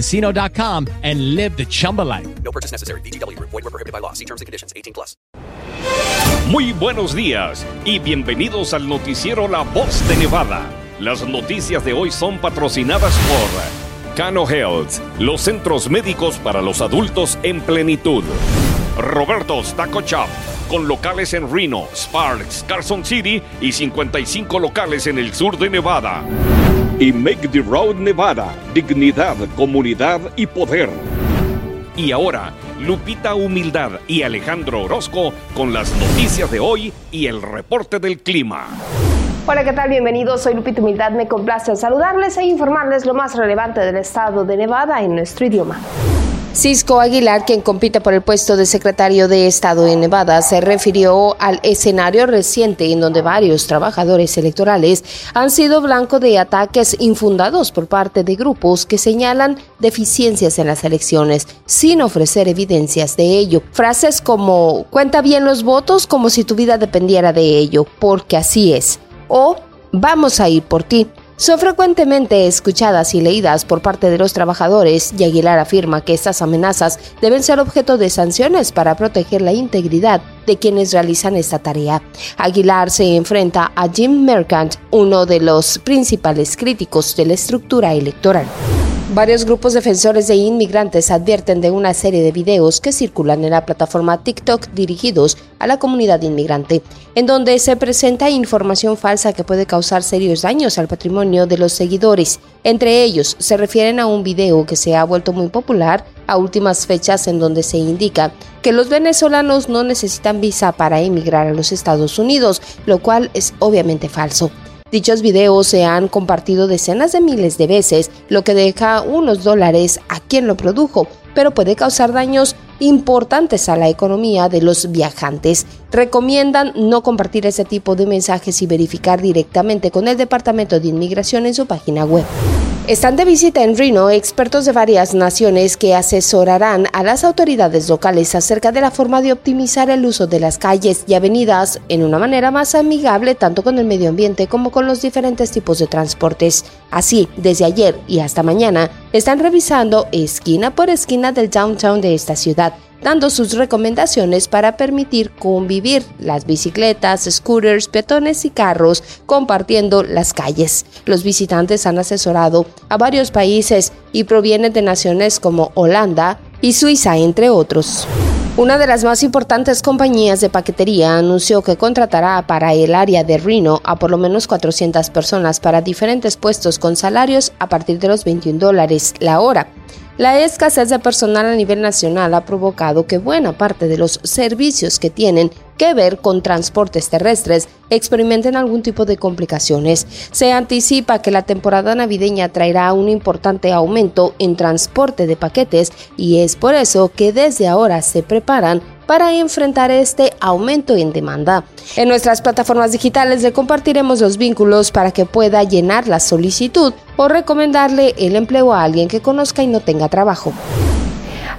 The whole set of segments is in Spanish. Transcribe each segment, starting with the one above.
chumbacasino.com and live the Chumba life. No purchase necessary. DTW, void, were prohibited by law. See terms and conditions 18 plus. Muy buenos días y bienvenidos al noticiero La Voz de Nevada. Las noticias de hoy son patrocinadas por. Cano Health, los centros médicos para los adultos en plenitud. Roberto's Taco Shop, con locales en Reno, Sparks, Carson City y 55 locales en el sur de Nevada. Y Make the Road Nevada, dignidad, comunidad y poder. Y ahora, Lupita Humildad y Alejandro Orozco con las noticias de hoy y el reporte del clima. Hola, ¿qué tal? Bienvenidos. Soy Lupita Humildad. Me complace saludarles e informarles lo más relevante del estado de Nevada en nuestro idioma. Cisco Aguilar, quien compite por el puesto de secretario de Estado en Nevada, se refirió al escenario reciente en donde varios trabajadores electorales han sido blanco de ataques infundados por parte de grupos que señalan deficiencias en las elecciones sin ofrecer evidencias de ello. Frases como cuenta bien los votos como si tu vida dependiera de ello, porque así es o vamos a ir por ti. Son frecuentemente escuchadas y leídas por parte de los trabajadores y Aguilar afirma que estas amenazas deben ser objeto de sanciones para proteger la integridad de quienes realizan esta tarea. Aguilar se enfrenta a Jim Mercant, uno de los principales críticos de la estructura electoral. Varios grupos defensores de inmigrantes advierten de una serie de videos que circulan en la plataforma TikTok dirigidos a la comunidad inmigrante, en donde se presenta información falsa que puede causar serios daños al patrimonio de los seguidores. Entre ellos, se refieren a un video que se ha vuelto muy popular a últimas fechas en donde se indica que los venezolanos no necesitan visa para emigrar a los Estados Unidos, lo cual es obviamente falso. Dichos videos se han compartido decenas de miles de veces, lo que deja unos dólares a quien lo produjo, pero puede causar daños importantes a la economía de los viajantes. Recomiendan no compartir ese tipo de mensajes y verificar directamente con el Departamento de Inmigración en su página web. Están de visita en Reno expertos de varias naciones que asesorarán a las autoridades locales acerca de la forma de optimizar el uso de las calles y avenidas en una manera más amigable tanto con el medio ambiente como con los diferentes tipos de transportes. Así, desde ayer y hasta mañana, están revisando esquina por esquina del downtown de esta ciudad dando sus recomendaciones para permitir convivir las bicicletas, scooters, peatones y carros compartiendo las calles. Los visitantes han asesorado a varios países y provienen de naciones como Holanda y Suiza, entre otros. Una de las más importantes compañías de paquetería anunció que contratará para el área de Reno a por lo menos 400 personas para diferentes puestos con salarios a partir de los 21 dólares la hora. La escasez de personal a nivel nacional ha provocado que buena parte de los servicios que tienen que ver con transportes terrestres experimenten algún tipo de complicaciones. Se anticipa que la temporada navideña traerá un importante aumento en transporte de paquetes y es por eso que desde ahora se preparan para enfrentar este aumento en demanda. En nuestras plataformas digitales le compartiremos los vínculos para que pueda llenar la solicitud o recomendarle el empleo a alguien que conozca y no tenga trabajo.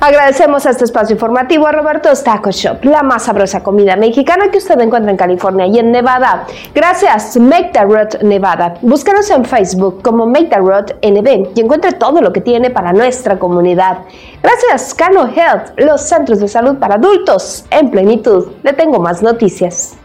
Agradecemos este espacio informativo a Roberto's Taco Shop, la más sabrosa comida mexicana que usted encuentra en California y en Nevada. Gracias, Make the Road Nevada. Búscanos en Facebook como Make the Road NB y encuentre todo lo que tiene para nuestra comunidad. Gracias, Cano Health, los centros de salud para adultos en plenitud. Le tengo más noticias.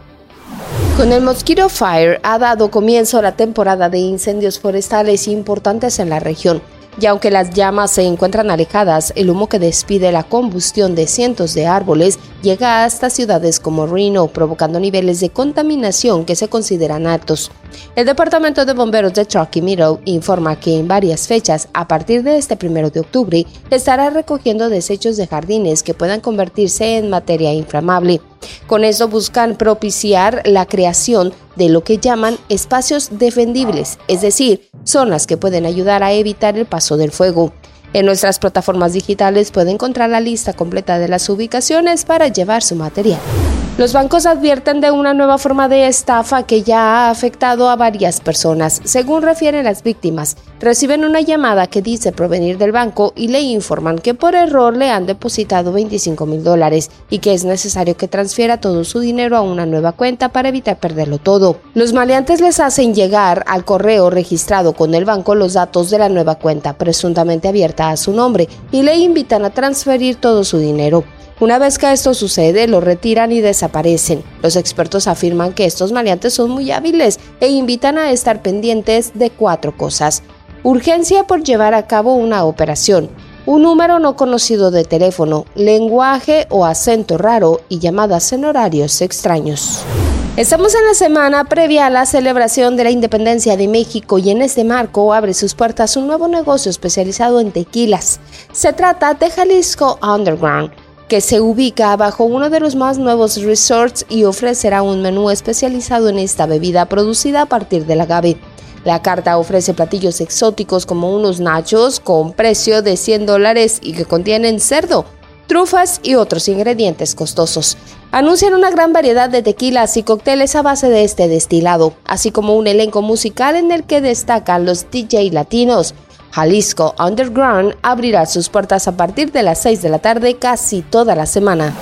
Con el Mosquito Fire ha dado comienzo la temporada de incendios forestales importantes en la región. Y aunque las llamas se encuentran alejadas, el humo que despide la combustión de cientos de árboles llega hasta ciudades como Reno, provocando niveles de contaminación que se consideran altos. El Departamento de Bomberos de Truckee Meadow informa que en varias fechas, a partir de este primero de octubre, estará recogiendo desechos de jardines que puedan convertirse en materia inflamable. Con eso buscan propiciar la creación de lo que llaman espacios defendibles, es decir, zonas que pueden ayudar a evitar el paso del fuego. En nuestras plataformas digitales puede encontrar la lista completa de las ubicaciones para llevar su material. Los bancos advierten de una nueva forma de estafa que ya ha afectado a varias personas. Según refieren las víctimas, reciben una llamada que dice provenir del banco y le informan que por error le han depositado 25 mil dólares y que es necesario que transfiera todo su dinero a una nueva cuenta para evitar perderlo todo. Los maleantes les hacen llegar al correo registrado con el banco los datos de la nueva cuenta presuntamente abierta a su nombre y le invitan a transferir todo su dinero. Una vez que esto sucede, lo retiran y desaparecen. Los expertos afirman que estos maleantes son muy hábiles e invitan a estar pendientes de cuatro cosas. Urgencia por llevar a cabo una operación, un número no conocido de teléfono, lenguaje o acento raro y llamadas en horarios extraños. Estamos en la semana previa a la celebración de la independencia de México y en este marco abre sus puertas un nuevo negocio especializado en tequilas. Se trata de Jalisco Underground que se ubica bajo uno de los más nuevos resorts y ofrecerá un menú especializado en esta bebida producida a partir del agave. La carta ofrece platillos exóticos como unos nachos con precio de 100 dólares y que contienen cerdo, trufas y otros ingredientes costosos. Anuncian una gran variedad de tequilas y cócteles a base de este destilado, así como un elenco musical en el que destacan los DJ latinos, Jalisco Underground abrirá sus puertas a partir de las 6 de la tarde casi toda la semana.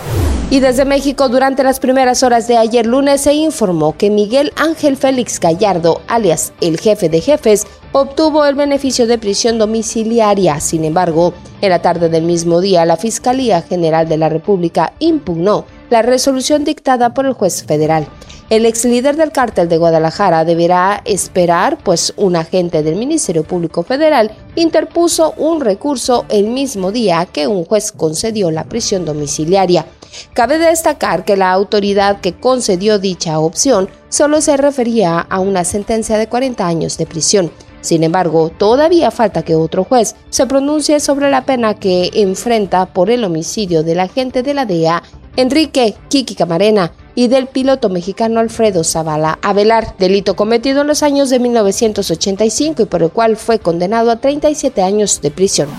Y desde México, durante las primeras horas de ayer lunes, se informó que Miguel Ángel Félix Gallardo, alias el jefe de jefes, obtuvo el beneficio de prisión domiciliaria. Sin embargo, en la tarde del mismo día, la Fiscalía General de la República impugnó la resolución dictada por el juez federal. El ex líder del cártel de Guadalajara deberá esperar, pues un agente del Ministerio Público Federal interpuso un recurso el mismo día que un juez concedió la prisión domiciliaria. Cabe destacar que la autoridad que concedió dicha opción solo se refería a una sentencia de 40 años de prisión. Sin embargo, todavía falta que otro juez se pronuncie sobre la pena que enfrenta por el homicidio del agente de la DEA, Enrique Kiki Camarena, y del piloto mexicano Alfredo Zavala Avelar, delito cometido en los años de 1985 y por el cual fue condenado a 37 años de prisión.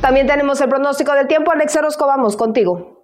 También tenemos el pronóstico del tiempo. Alex Orozco, vamos contigo.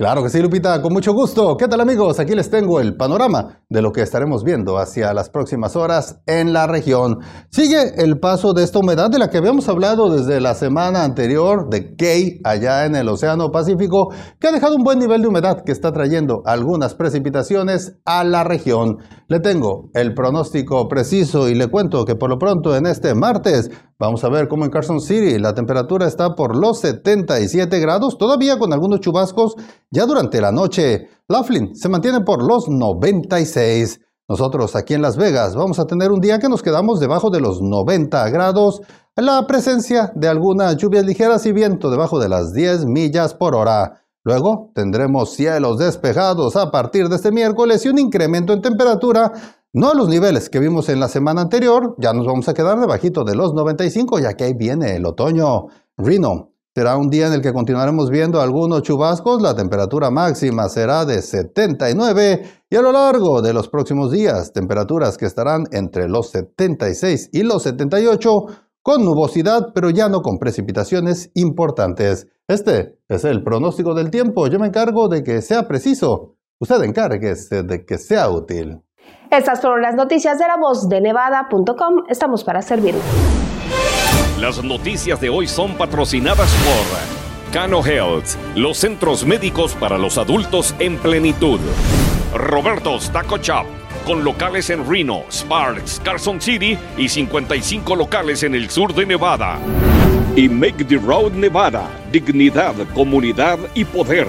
Claro que sí, Lupita, con mucho gusto. ¿Qué tal amigos? Aquí les tengo el panorama de lo que estaremos viendo hacia las próximas horas en la región. Sigue el paso de esta humedad de la que habíamos hablado desde la semana anterior de Key, allá en el Océano Pacífico, que ha dejado un buen nivel de humedad que está trayendo algunas precipitaciones a la región. Le tengo el pronóstico preciso y le cuento que por lo pronto en este martes Vamos a ver cómo en Carson City la temperatura está por los 77 grados, todavía con algunos chubascos ya durante la noche. Laughlin se mantiene por los 96. Nosotros aquí en Las Vegas vamos a tener un día que nos quedamos debajo de los 90 grados, la presencia de algunas lluvias ligeras y viento debajo de las 10 millas por hora. Luego tendremos cielos despejados a partir de este miércoles y un incremento en temperatura no a los niveles que vimos en la semana anterior, ya nos vamos a quedar debajito de los 95, ya que ahí viene el otoño. Reno será un día en el que continuaremos viendo algunos chubascos, la temperatura máxima será de 79 y a lo largo de los próximos días, temperaturas que estarán entre los 76 y los 78 con nubosidad, pero ya no con precipitaciones importantes. Este es el pronóstico del tiempo. Yo me encargo de que sea preciso. Usted encárguese de que sea útil. Estas fueron las noticias de la voz de nevada.com. Estamos para servirle. Las noticias de hoy son patrocinadas por Cano Health, los centros médicos para los adultos en plenitud. Roberto's Taco Shop, con locales en Reno, Sparks, Carson City y 55 locales en el sur de Nevada. Y Make the Road Nevada, dignidad, comunidad y poder.